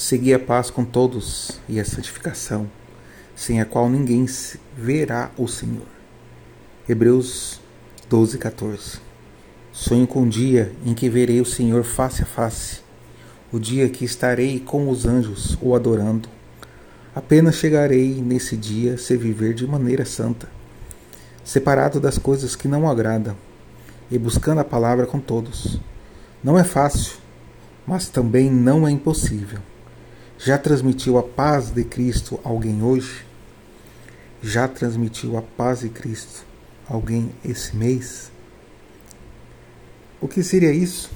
Segui a paz com todos e a santificação, sem a qual ninguém verá o Senhor. Hebreus 12, 14. Sonho com o dia em que verei o Senhor face a face, o dia que estarei com os anjos o adorando. Apenas chegarei nesse dia se viver de maneira santa, separado das coisas que não agradam e buscando a palavra com todos. Não é fácil, mas também não é impossível. Já transmitiu a paz de Cristo a alguém hoje? Já transmitiu a paz de Cristo a alguém esse mês? O que seria isso?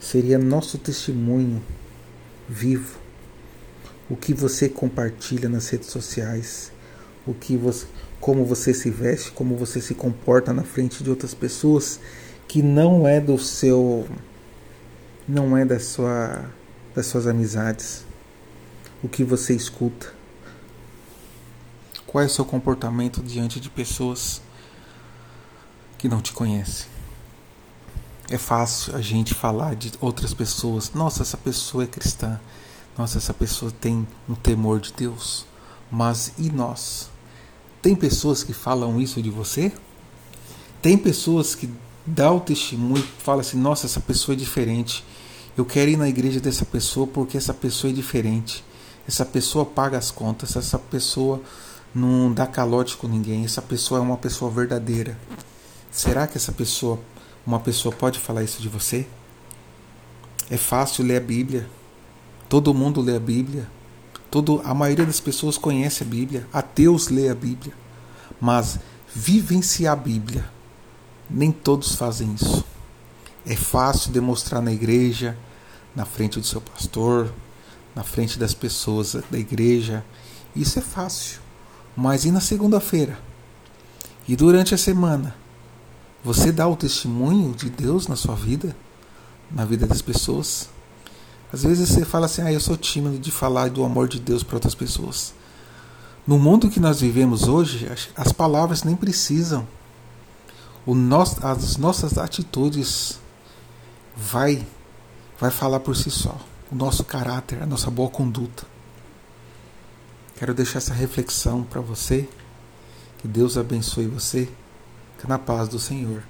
Seria nosso testemunho vivo. O que você compartilha nas redes sociais, o que você, como você se veste, como você se comporta na frente de outras pessoas que não é do seu não é da sua das suas amizades o que você escuta? Qual é o seu comportamento diante de pessoas que não te conhecem? É fácil a gente falar de outras pessoas. Nossa, essa pessoa é cristã. Nossa, essa pessoa tem um temor de Deus. Mas e nós? Tem pessoas que falam isso de você? Tem pessoas que dão o testemunho falam assim: Nossa, essa pessoa é diferente. Eu quero ir na igreja dessa pessoa porque essa pessoa é diferente essa pessoa paga as contas, essa pessoa não dá calote com ninguém, essa pessoa é uma pessoa verdadeira. Será que essa pessoa, uma pessoa pode falar isso de você? É fácil ler a Bíblia. Todo mundo lê a Bíblia. Todo, a maioria das pessoas conhece a Bíblia. Ateus lê a Bíblia. Mas vivenciar a Bíblia, nem todos fazem isso. É fácil demonstrar na igreja, na frente do seu pastor, na frente das pessoas da igreja. Isso é fácil. Mas e na segunda-feira? E durante a semana? Você dá o testemunho de Deus na sua vida? Na vida das pessoas? Às vezes você fala assim: ah, eu sou tímido de falar do amor de Deus para outras pessoas. No mundo que nós vivemos hoje, as palavras nem precisam. O nosso, as nossas atitudes vai, vai falar por si só o nosso caráter, a nossa boa conduta. Quero deixar essa reflexão para você. Que Deus abençoe você. Fica na paz do Senhor.